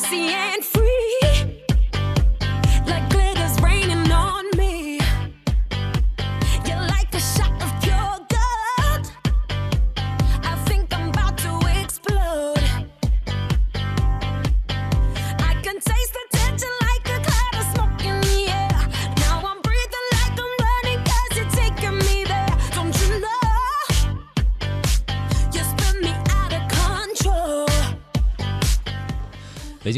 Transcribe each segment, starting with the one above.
sexy and free.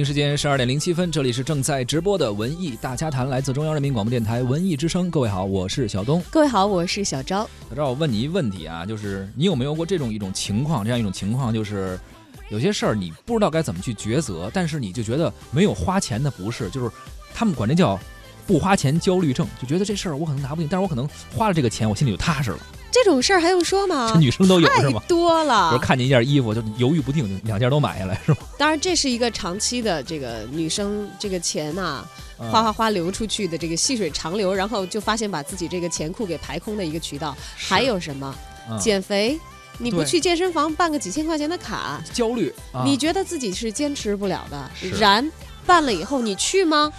京时间十二点零七分，这里是正在直播的文艺大家谈，来自中央人民广播电台文艺之声。各位好，我是小东。各位好，我是小昭。小昭，我问你一个问题啊，就是你有没有过这种一种情况，这样一种情况，就是有些事儿你不知道该怎么去抉择，但是你就觉得没有花钱的不是，就是他们管这叫不花钱焦虑症，就觉得这事儿我可能拿不定，但是我可能花了这个钱，我心里就踏实了。这种事儿还用说吗这？女生都有是太吗？多比如了。看见一件衣服就犹豫不定，就两件都买下来是吗？当然，这是一个长期的这个女生这个钱呐、嗯哗哗哗流出去的这个细水长流，然后就发现把自己这个钱库给排空的一个渠道。还有什么？嗯减肥。你不去健身房办个几千块钱的卡，焦虑，啊你觉得自己是坚持不了的。然办了以后，你去吗？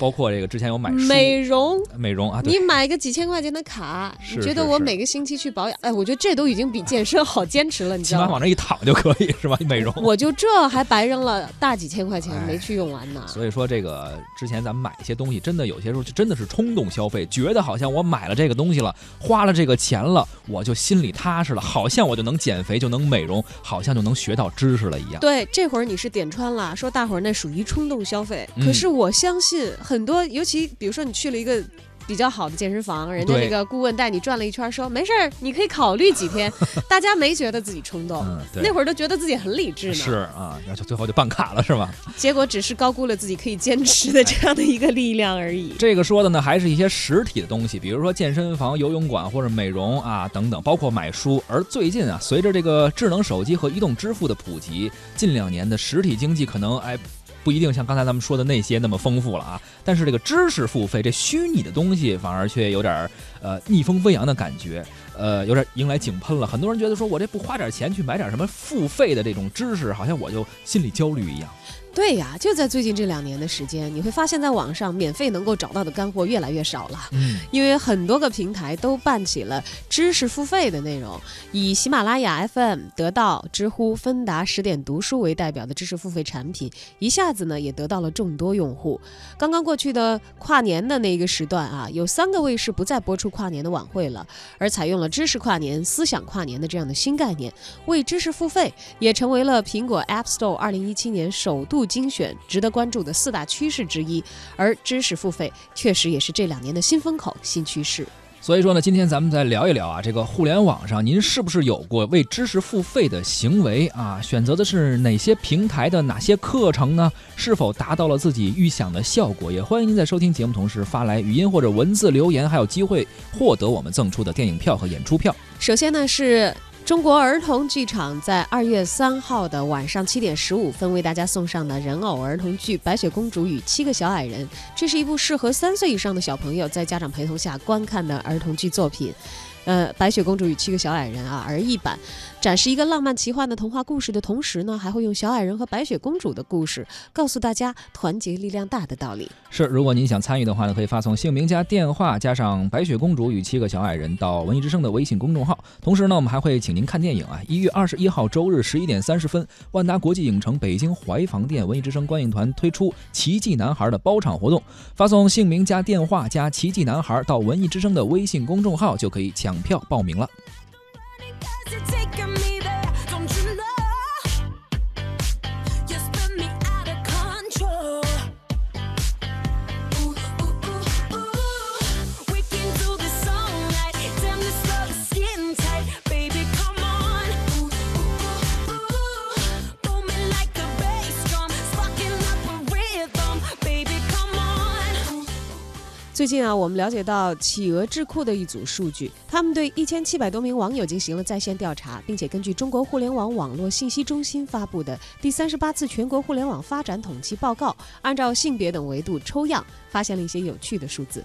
包括这个之前有买书美容，美容啊，你买个几千块钱的卡，是你觉得我每个星期去保养？哎，我觉得这都已经比健身好坚持了，你知道吗？起码往那一躺就可以是吧？美容。我就这还白扔了大几千块钱哎没去用完呢。所以说，这个之前咱们买一些东西，真的有些时候就真的是冲动消费，觉得好像我买了这个东西了，花了这个钱了，我就心里踏实了，好像我就能减肥，就能美容，好像就能学到知识了一样。对，这会儿你是点穿了，说大伙儿那属于冲动消费。嗯可是我相信很多，尤其比如说你去了一个。比较好的健身房，人家对那个顾问带你转了一圈，说没事儿，你可以考虑几天。大家没觉得自己冲动，嗯，那会儿都觉得自己很理智呢。是啊，然后最后就办卡了是吧？结果只是高估了自己可以坚持的这样的一个力量而已。这个说的呢，还是一些实体的东西，比如说健身房、游泳馆或者美容啊等等，包括买书。而最近啊，随着这个智能手机和移动支付的普及，近两年的实体经济可能哎。不一定像刚才咱们说的那些那么丰富了啊，但是这个知识付费，这虚拟的东西反而却有点儿呃逆风飞扬的感觉，呃，有点迎来井喷了。很多人觉得说我这不花点钱去买点什么付费的这种知识，好像我就心里焦虑一样。对呀，就在最近这两年的时间，你会发现在网上免费能够找到的干货越来越少了。嗯，因为很多个平台都办起了知识付费的内容，以喜马拉雅 FM、得到、知乎、芬达、十点读书为代表的知识付费产品，一下子呢也得到了众多用户。刚刚过去的跨年的那个时段啊，有三个卫视不再播出跨年的晚会了，而采用了知识跨年、思想跨年的这样的新概念，为知识付费也成为了苹果 App Store 二零一七年首度精选值得关注的四大趋势之一。而知识付费确实也是这两年的新风口、新趋势。所以说呢，今天咱们再聊一聊啊，这个互联网上您是不是有过为知识付费的行为啊？选择的是哪些平台的哪些课程呢？是否达到了自己预想的效果？也欢迎您在收听节目同时发来语音或者文字留言，还有机会获得我们赠出的电影票和演出票。首先呢是。中国儿童剧场在二月三号的晚上七点十五分为大家送上的人偶儿童剧《白雪公主与七个小矮人》，这是一部适合三岁以上的小朋友在家长陪同下观看的儿童剧作品。呃，《白雪公主与七个小矮人》啊，儿艺版展示一个浪漫奇幻的童话故事的同时呢，还会用小矮人和白雪公主的故事告诉大家团结力量大的道理。是，如果您想参与的话呢，可以发送姓名加电话加上白雪公主与七个小矮人到文艺之声的微信公众号。同时呢，我们还会请您看电影啊。一月二十一号周日十一点三十分，万达国际影城北京怀房店文艺之声观影团推出《奇迹男孩》的包场活动，发送姓名加电话加“奇迹男孩”到文艺之声的微信公众号就可以抢票报名了。to take a 最近啊，我们了解到企鹅智库的一组数据，他们对一千七百多名网友进行了在线调查，并且根据中国互联网网络信息中心发布的第三十八次全国互联网发展统计报告，按照性别等维度抽样，发现了一些有趣的数字。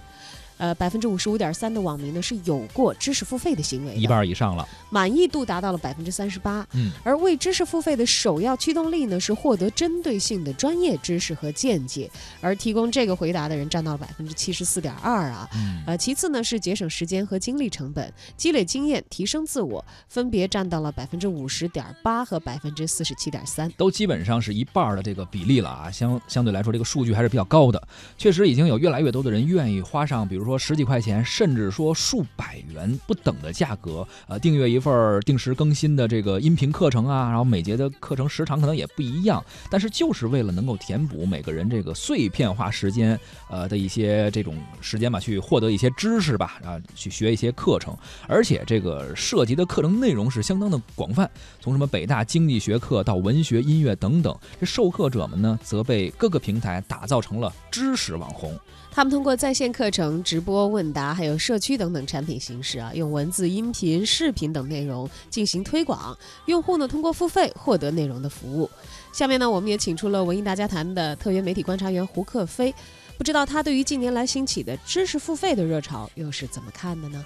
呃，百分之五十五点三的网民呢是有过知识付费的行为的，一半以上了。满意度达到了百分之三十八。嗯，而为知识付费的首要驱动力呢是获得针对性的专业知识和见解，而提供这个回答的人占到了百分之七十四点二啊。嗯呃，其次呢是节省时间和精力成本，积累经验，提升自我，分别占到了百分之五十点八和百分之四十七点三。都基本上是一半儿的这个比例了啊，相相对来说这个数据还是比较高的。确实已经有越来越多的人愿意花上，比如说十几块钱，甚至说数百元不等的价格，呃，订阅一份定时更新的这个音频课程啊，然后每节的课程时长可能也不一样，但是就是为了能够填补每个人这个碎片化时间，呃的一些这种时间吧，去获得一些知识吧，啊，去学一些课程，而且这个涉及的课程内容是相当的广泛，从什么北大经济学课到文学、音乐等等，这授课者们呢，则被各个平台打造成了知识网红。他们通过在线课程、直播问答，还有社区等等产品形式啊，用文字、音频、视频等内容进行推广。用户呢通过付费获得内容的服务。下面呢，我们也请出了文艺大家谈的特约媒体观察员胡克飞，不知道他对于近年来兴起的知识付费的热潮又是怎么看的呢？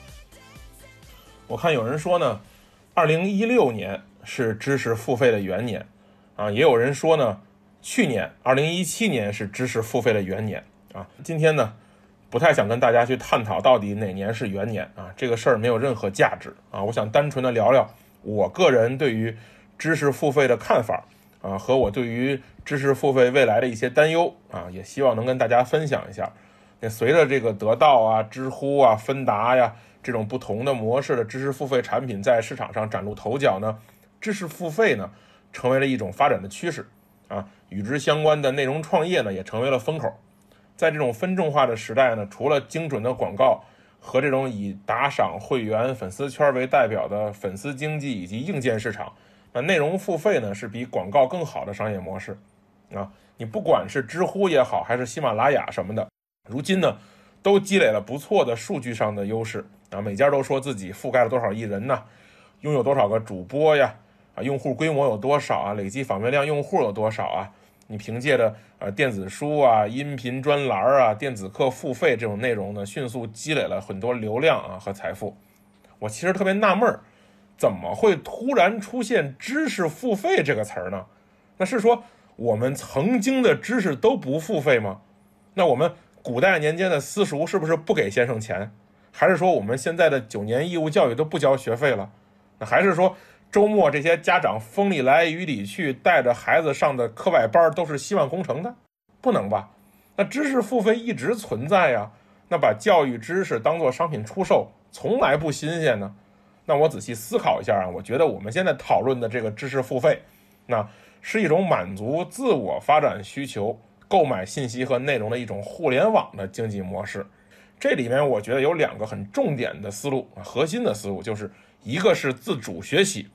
我看有人说呢，二零一六年是知识付费的元年，啊，也有人说呢，去年二零一七年是知识付费的元年啊。今天呢，不太想跟大家去探讨到底哪年是元年啊，这个事儿没有任何价值啊。我想单纯的聊聊我个人对于知识付费的看法啊，和我对于知识付费未来的一些担忧啊，也希望能跟大家分享一下。那随着这个得到啊、知乎啊、芬达呀这种不同的模式的知识付费产品在市场上崭露头角呢，知识付费呢成为了一种发展的趋势啊，与之相关的内容创业呢也成为了风口。在这种分众化的时代呢，除了精准的广告和这种以打赏、会员、粉丝圈为代表的粉丝经济以及硬件市场，那内容付费呢是比广告更好的商业模式啊。你不管是知乎也好，还是喜马拉雅什么的。如今呢，都积累了不错的数据上的优势啊，每家都说自己覆盖了多少亿人呢，拥有多少个主播呀，啊，用户规模有多少啊，累计访问量用户有多少啊？你凭借着呃电子书啊、音频专栏啊、电子课付费这种内容呢，迅速积累了很多流量啊和财富。我其实特别纳闷儿，怎么会突然出现“知识付费”这个词儿呢？那是说我们曾经的知识都不付费吗？那我们古代年间的私塾是不是不给先生钱？还是说我们现在的九年义务教育都不交学费了？那还是说周末这些家长风里来雨里去带着孩子上的课外班都是希望工程的？不能吧？那知识付费一直存在呀，那把教育知识当做商品出售，从来不新鲜呢？那我仔细思考一下啊，我觉得我们现在讨论的这个知识付费，那是一种满足自我发展需求、购买信息和内容的一种互联网的经济模式。这里面我觉得有两个很重点的思路啊，核心的思路就是一个是自主学习，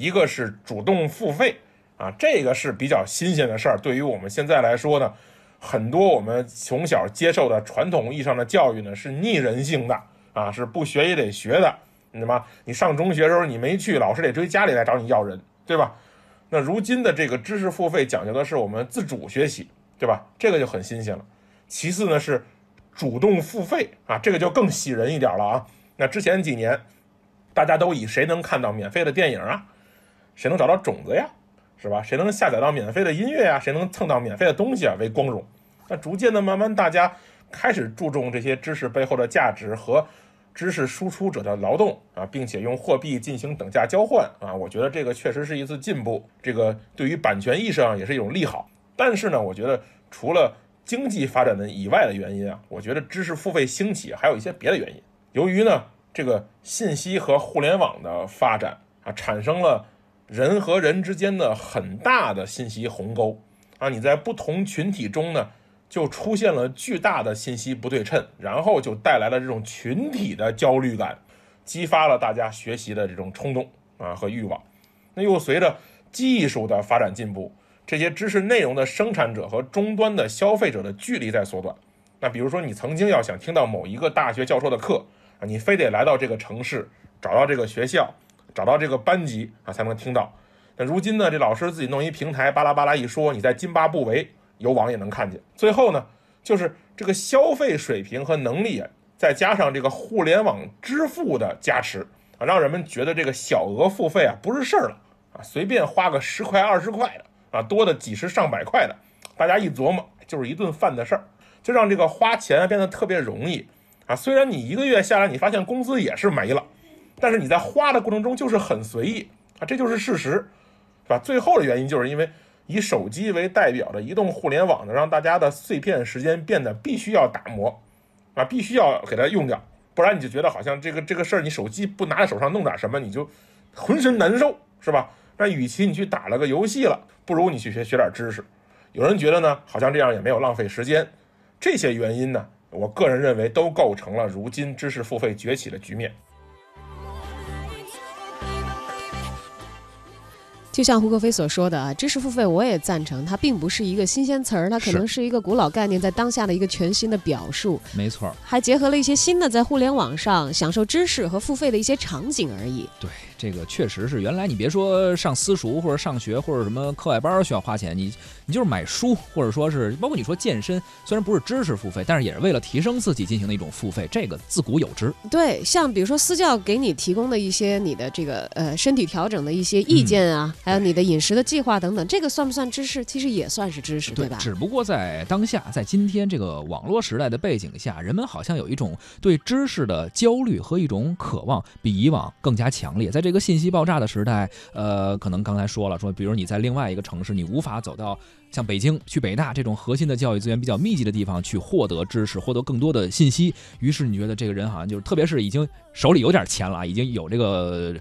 一个是主动付费啊，这个是比较新鲜的事儿。对于我们现在来说呢，很多我们从小接受的传统意义上的教育呢是逆人性的啊，是不学也得学的。那么你上中学的时候你没去，老师得追家里来找你要人，对吧？那如今的这个知识付费讲究的是我们自主学习，对吧？这个就很新鲜了。其次呢是主动付费啊，这个就更喜人一点了啊。那之前几年，大家都以谁能看到免费的电影啊，谁能找到种子呀，是吧？谁能下载到免费的音乐呀，谁能蹭到免费的东西啊为光荣。那逐渐的，慢慢大家开始注重这些知识背后的价值和知识输出者的劳动啊，并且用货币进行等价交换啊。我觉得这个确实是一次进步，这个对于版权意识上也是一种利好。但是呢，我觉得除了经济发展的以外的原因啊，我觉得知识付费兴起还有一些别的原因。由于呢，这个信息和互联网的发展啊，产生了人和人之间的很大的信息鸿沟啊，你在不同群体中呢，就出现了巨大的信息不对称，然后就带来了这种群体的焦虑感，激发了大家学习的这种冲动啊和欲望。那又随着技术的发展进步，这些知识内容的生产者和终端的消费者的距离在缩短。那比如说，你曾经要想听到某一个大学教授的课啊，你非得来到这个城市，找到这个学校，找到这个班级啊，才能听到。那如今呢，这老师自己弄一平台，巴拉巴拉一说，你在津巴布韦有网也能看见。最后呢，就是这个消费水平和能力啊，再加上这个互联网支付的加持啊，让人们觉得这个小额付费啊不是事儿了啊，随便花个十块二十块的啊，多的几十上百块的，大家一琢磨就是一顿饭的事儿，就让这个花钱变得特别容易啊。虽然你一个月下来，你发现工资也是没了，但是你在花的过程中就是很随意啊，这就是事实，是吧？最后的原因就是因为以手机为代表的移动互联网呢，让大家的碎片时间变得必须要打磨啊，必须要给它用掉，不然你就觉得好像这个这个事儿，你手机不拿在手上弄点什么，你就浑身难受，是吧？那与其你去打了个游戏了，不如你去学学点知识。有人觉得呢，好像这样也没有浪费时间。这些原因呢，我个人认为都构成了如今知识付费崛起的局面。就像胡可飞所说的啊，知识付费我也赞成，它并不是一个新鲜词儿，它可能是一个古老概念，在当下的一个全新的表述，没错儿。还结合了一些新的在互联网上享受知识和付费的一些场景而已。对，这个确实是原来你别说上私塾或者上学或者什么课外班需要花钱，你你就是买书或者说是包括你说健身，虽然不是知识付费，但是也是为了提升自己进行的一种付费，这个自古有之。对，像比如说私教给你提供的一些你的这个呃身体调整的一些意见啊，还有你的饮食的计划等等，这个算不算知识？其实也算是知识，对吧？只不过在当下，在今天这个网络时代的背景下，人们好像有一种对知识的焦虑和一种渴望，比以往更加强烈。在这个信息爆炸的时代，呃，可能刚才说了，说比如你在另外一个城市，你无法走到像北京去北大这种核心的教育资源比较密集的地方去获得知识，获得更多的信息。于是你觉得这个人好像就是，特别是已经手里有点钱了啊，已经有这个。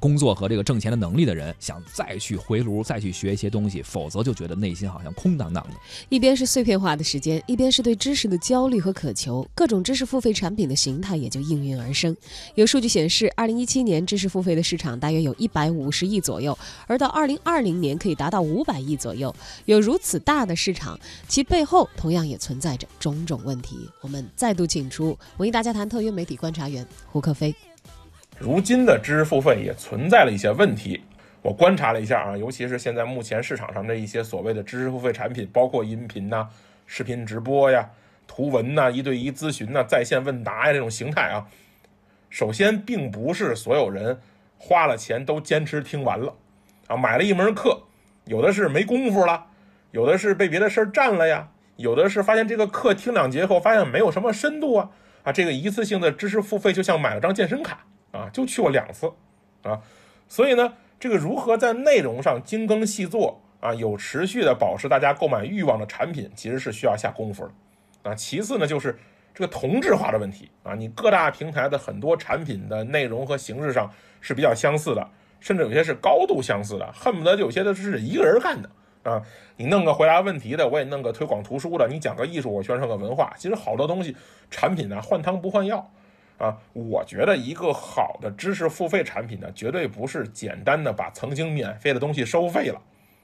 工作和这个挣钱的能力的人，想再去回炉，再去学一些东西，否则就觉得内心好像空荡荡的。一边是碎片化的时间，一边是对知识的焦虑和渴求，各种知识付费产品的形态也就应运而生。有数据显示，二零一七年知识付费的市场大约有一百五十亿左右，而到二零二零年可以达到五百亿左右。有如此大的市场，其背后同样也存在着种种问题。我们再度请出文艺大家谈特约媒体观察员胡克飞。如今的知识付费也存在了一些问题。我观察了一下啊，尤其是现在目前市场上的一些所谓的知识付费产品，包括音频呐、视频直播呀、图文呐、一对一咨询呐、在线问答呀这种形态啊，首先并不是所有人花了钱都坚持听完了啊，买了一门课，有的是没功夫了，有的是被别的事儿占了呀，有的是发现这个课听两节后发现没有什么深度啊啊，这个一次性的知识付费就像买了张健身卡。啊，就去过两次，啊，所以呢，这个如何在内容上精耕细作啊，有持续的保持大家购买欲望的产品，其实是需要下功夫的，啊，其次呢，就是这个同质化的问题啊，你各大平台的很多产品的内容和形式上是比较相似的，甚至有些是高度相似的，恨不得有些的是一个人干的啊，你弄个回答问题的，我也弄个推广图书的，你讲个艺术，我宣传个文化，其实好多东西产品呢换汤不换药。啊，我觉得一个好的知识付费产品呢，绝对不是简单的把曾经免费的东西收费了，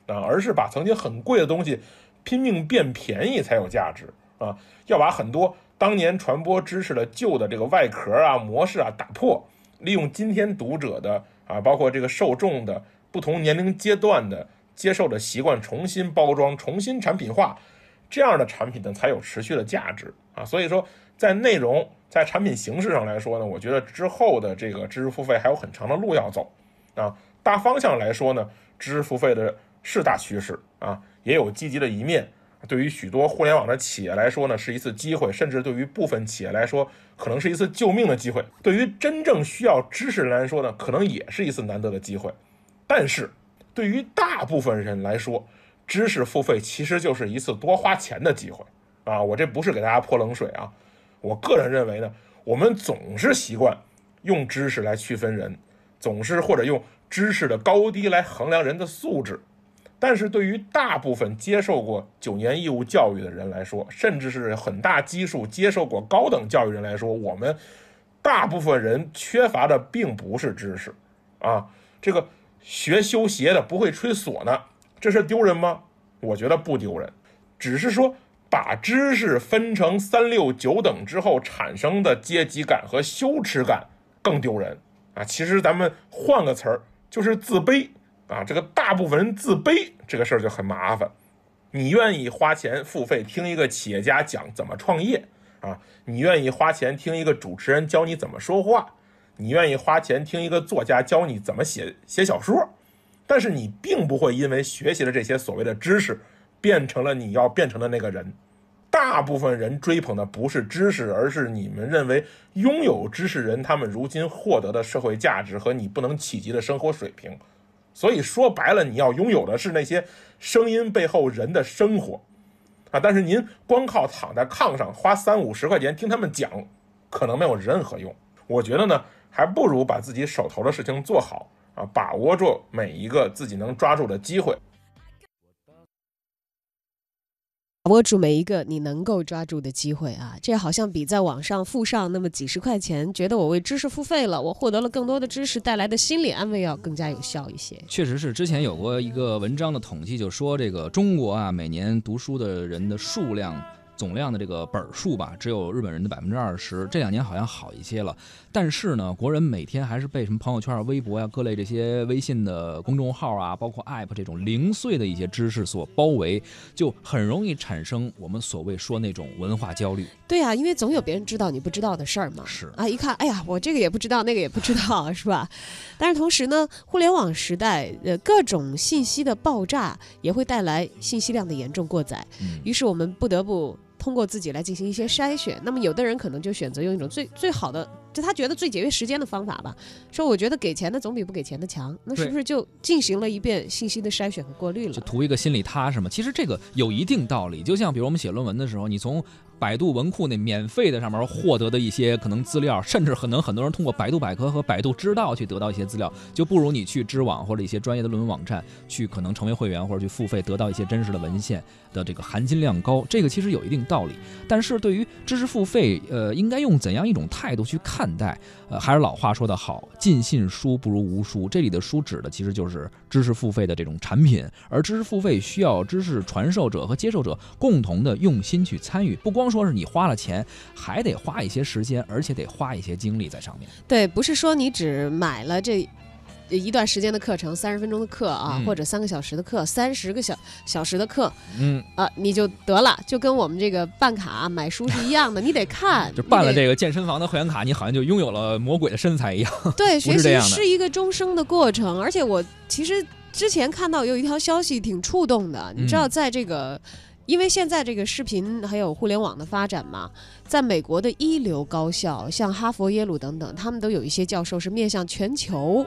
啊，而是把曾经很贵的东西拼命变便宜才有价值啊！要把很多当年传播知识的旧的这个外壳啊、模式啊打破，利用今天读者的啊，包括这个受众的不同年龄阶段的接受的习惯，重新包装、重新产品化，这样的产品呢才有持续的价值啊！所以说，在内容。在产品形式上来说呢，我觉得之后的这个知识付费还有很长的路要走，啊，大方向来说呢，知识付费的是大趋势啊，也有积极的一面。对于许多互联网的企业来说呢，是一次机会，甚至对于部分企业来说，可能是一次救命的机会。对于真正需要知识人来说呢，可能也是一次难得的机会。但是，对于大部分人来说，知识付费其实就是一次多花钱的机会啊！我这不是给大家泼冷水啊。我个人认为呢，我们总是习惯用知识来区分人，总是或者用知识的高低来衡量人的素质。但是对于大部分接受过九年义务教育的人来说，甚至是很大基数接受过高等教育人来说，我们大部分人缺乏的并不是知识啊。这个学修鞋的不会吹唢呐，这是丢人吗？我觉得不丢人，只是说。把知识分成三六九等之后产生的阶级感和羞耻感更丢人啊！其实咱们换个词儿就是自卑啊！这个大部分人自卑这个事儿就很麻烦。你愿意花钱付费听一个企业家讲怎么创业啊，你愿意花钱听一个主持人教你怎么说话，你愿意花钱听一个作家教你怎么写写小说，但是你并不会因为学习了这些所谓的知识，变成了你要变成的那个人。大部分人追捧的不是知识，而是你们认为拥有知识人他们如今获得的社会价值和你不能企及的生活水平。所以说白了，你要拥有的是那些声音背后人的生活啊。但是您光靠躺在炕上花三五十块钱听他们讲，可能没有任何用。我觉得呢，还不如把自己手头的事情做好啊，把握住每一个自己能抓住的机会。握住每一个你能够抓住的机会啊！这好像比在网上付上那么几十块钱，觉得我为知识付费了，我获得了更多的知识带来的心理安慰要更加有效一些。确实是，之前有过一个文章的统计，就说这个中国啊，每年读书的人的数量。总量的这个本数吧，只有日本人的百分之二十。这两年好像好一些了，但是呢，国人每天还是被什么朋友圈啊、微博呀、各类这些微信的公众号啊，包括 App 这种零碎的一些知识所包围，就很容易产生我们所谓说那种文化焦虑。对呀、因为总有别人知道你不知道的事儿嘛。是啊，一看，哎呀，我这个也不知道，那个也不知道，是吧？但是同时呢，互联网时代，呃，各种信息的爆炸也会带来信息量的严重过载，嗯于是我们不得不通过自己来进行一些筛选。那么有的人可能就选择用一种最最好的，就他觉得最节约时间的方法吧，说我觉得给钱的总比不给钱的强，那是不是就进行了一遍信息的筛选和过滤了就？图一个心里踏实嘛。其实这个有一定道理，就像比如我们写论文的时候，你从百度文库那免费的上面获得的一些可能资料，甚至可能很多人通过百度百科和百度知道去得到一些资料，就不如你去知网或者一些专业的论文网站去可能成为会员或者去付费得到一些真实的文献的这个含金量高。这个其实有一定道理，但是对于知识付费，呃，应该用怎样一种态度去看代？呃，还是老话说得好，尽信书不如无书。这里的书指的其实就是知识付费的这种产品，而知识付费需要知识传授者和接受者共同的用心去参与，不光说是你花了钱，还得花一些时间，而且得花一些精力在上面。对，不是说你只买了这一段时间的课程，三十分钟的课啊，嗯或者三个小时的课，三十个小小时的课嗯，啊，你就得了，就跟我们这个办卡买书是一样的，你得看，就办了这个健身房的会员卡，你好像就拥有了魔鬼的身材一样。对，学习是一个终生的过程，而且我其实之前看到有一条消息挺触动的，你知道，嗯在这个。因为现在这个视频还有互联网的发展嘛，在美国的一流高校，像哈佛、耶鲁等等，他们都有一些教授是面向全球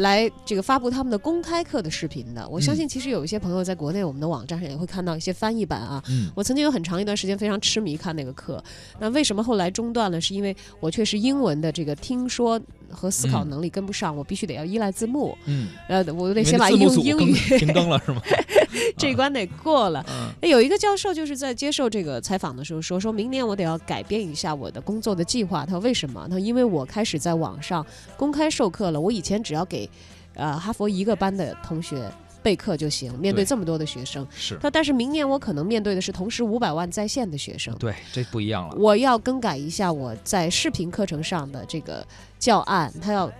来这个发布他们的公开课的视频的。我相嗯信，其实有一些朋友在国内我们的网站上也会看到一些翻译版啊。嗯我曾经有很长一段时间非常痴迷看那个课，那为什么后来中断了？是因为我确实英文的这个听说和思考嗯能力跟不上，我必须得要依赖字幕，嗯，呃，我得先把英英语停更了是吗？这一关得过了。有一个教授就是在接受这个采访的时候说，说明年我得要改变一下我的工作的计划。他说为什么？他说因为我开始在网上公开授课了。我以前只要给呃哈佛一个班的同学备课就行，面对对这么多的学生。是他但是明年我可能面对的是同时五百万在线的学生。对，这不一样了。我要更改一下我在视频课程上的这个教案，他要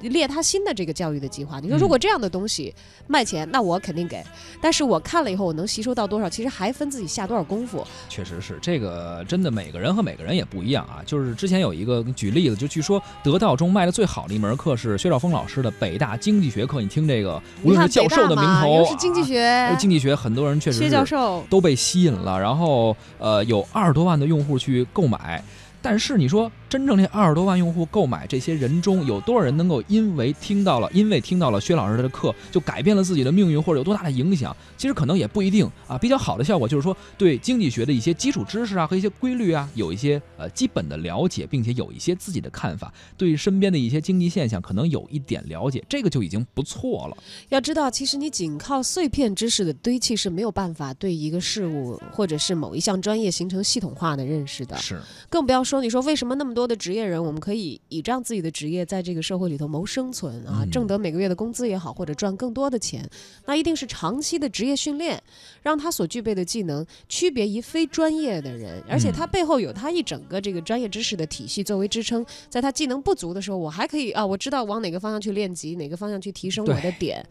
列他新的这个教育的计划。你说嗯如果这样的东西卖钱，那我肯定给，但是我看了以后我能吸收到多少，其实还分自己下多少功夫。确实是这个，真的每个人和每个人也不一样啊。就是之前有一个举例子，就据说得道中卖的最好的一门课是薛兆丰老师的北大经济学课。你听这个，无论是教授的名头，又是经济学啊，经济学，很多人确实薛教授。都被吸引了，然后呃有二十多万的用户去购买。但是你说，真正这二十多万用户购买这些人中，有多少人能够因为听到了，因为听到了薛老师的课，就改变了自己的命运，或者有多大的影响？其实可能也不一定啊。比较好的效果就是说，对经济学的一些基础知识啊和一些规律啊，有一些呃基本的了解，并且有一些自己的看法，对身边的一些经济现象可能有一点了解，这个就已经不错了。要知道，其实你仅靠碎片知识的堆砌是没有办法对一个事物或者是某一项专业形成系统化的认识的。是，更不要说你说为什么那么多的职业人，我们可以倚仗自己的职业在这个社会里头谋生存啊，嗯。挣得每个月的工资也好，或者赚更多的钱，那一定是长期的职业训练，让他所具备的技能区别于非专业的人，而且他背后有他一整个这个专业知识的体系作为支撑，在他技能不足的时候，我还可以啊，我知道往哪个方向去练级，哪个方向去提升我的点。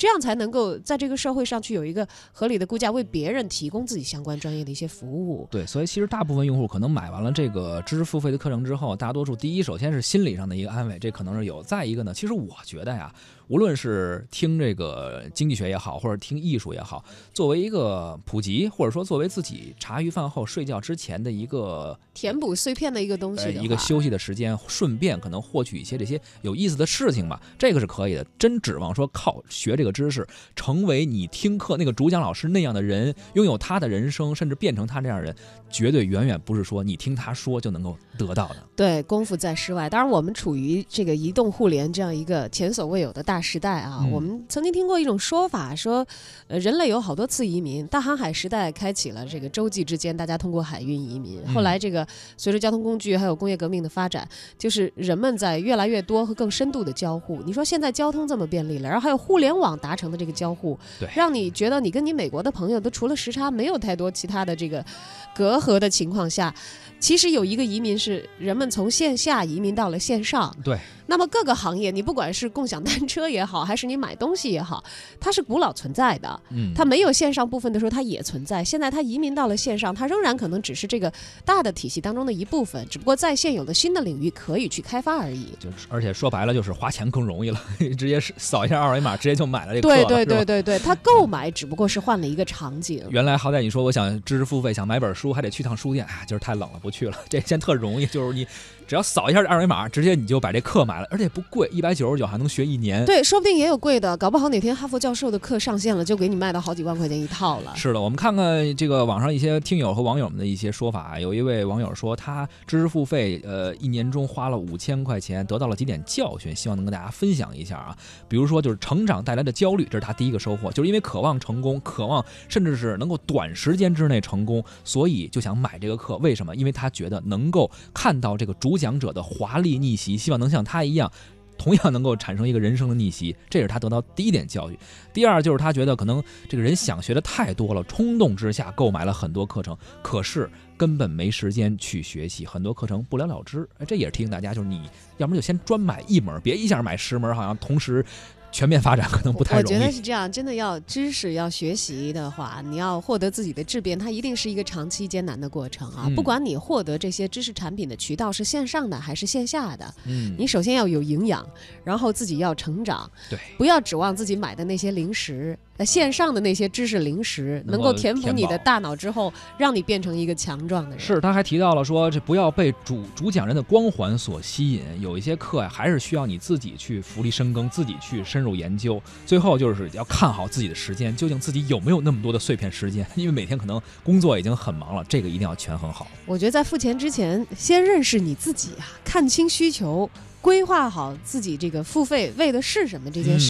这样才能够在这个社会上去有一个合理的估价，为别人提供自己相关专业的一些服务。对，所以其实大部分用户可能买完了这个知识付费的课程之后，大多数第一首先是心理上的一个安慰，这可能是有；再一个呢，其实我觉得呀，无论是听这个经济学也好，或者听艺术也好，作为一个普及，或者说作为自己茶余饭后睡觉之前的一个填补碎片的一个东西呃一个休息的时间，顺便可能获取一些这些有意思的事情吧，这个是可以的。真指望说靠学这个知识，成为你听课那个主讲老师那样的人，拥有他的人生，甚至变成他这样的人，绝对远远不是说你听他说就能够得到的。对，功夫在室外。当然，我们处于这个移动互联这样一个前所未有的大时代啊。嗯我们曾经听过一种说法，说，呃，人类有好多次移民。大航海时代开启了这个洲际之间，大家通过海运移民。嗯后来，这个随着交通工具还有工业革命的发展，就是人们在越来越多和更深度的交互。你说现在交通这么便利了，然后还有互联网达成的这个交互，让你觉得你跟你美国的朋友都除了时差没有太多其他的这个隔阂的情况下，其实有一个移民是人们从线下移民到了线上。对，那么各个行业，你不管是共享单车也好，还是你买东西也好，它是古老存在的。嗯，它没有线上部分的时候，它也存在。现在它移民到了线上，它仍然可能只是这个大的体系当中的一部分，只不过在现有的新的领域可以去开发而已。就是而且说白了就是花钱更容易了，直接是扫一下二维码，直接就买了这个对对对对对，它购买只不过是换了一个场景。原来好歹你说我想知识付费，想买本书，还得去趟书店，哎，就是太冷了，不去了。这现在特容易，就是你只要扫一下这二维码，直接你就把这课买了，而且不贵，一百九十九还能学一年。对，说不定也有贵的，搞不好哪天哈佛教授的课上线了，就给你卖到好几万块钱一套了。是的，我们看看这个网上一些听友和网友们的一些说法。有一位网友说，他知识付费，呃，一年中花了五千块钱，得到了几点教训，希望能跟大家分享一下啊。比如说，就是成长带来的焦虑，这是他第一个收获，就是因为渴望成功，渴望甚至是能够短时间之内成功，所以就想买这个课。为什么？因为他觉得能够看到这个主讲者的华丽逆袭，希望能像他一样。同样能够产生一个人生的逆袭，这是他得到第一点教育。第二就是他觉得可能这个人想学的太多了，冲动之下购买了很多课程，可是根本没时间去学习，很多课程不了了之。哎，这也是提醒大家，就是你要么就先专买一门，别一下买十门，好像同时全面发展可能不太我觉得。是这样，真的要知识要学习的话，你要获得自己的质变，它一定是一个长期艰难的过程啊！嗯不管你获得这些知识产品的渠道是线上的还是线下的，嗯，你首先要有营养，然后自己要成长，对，不要指望自己买的那些零食，呃，线上的那些知识零食能够填补你的大脑之后，让你变成一个强壮的人。是，他还提到了说，这不要被主主讲人的光环所吸引，有一些课呀，还是需要你自己去浮力深耕，自己去深入研究。最后就是要看好自己的时间，究竟自己有没有那么多的碎片时间？因为每天可能工作已经很忙了，这个一定要权衡好。我觉得在付钱之前，先认识你自己啊，看清需求，规划好自己这个付费为的是什么这件嗯事。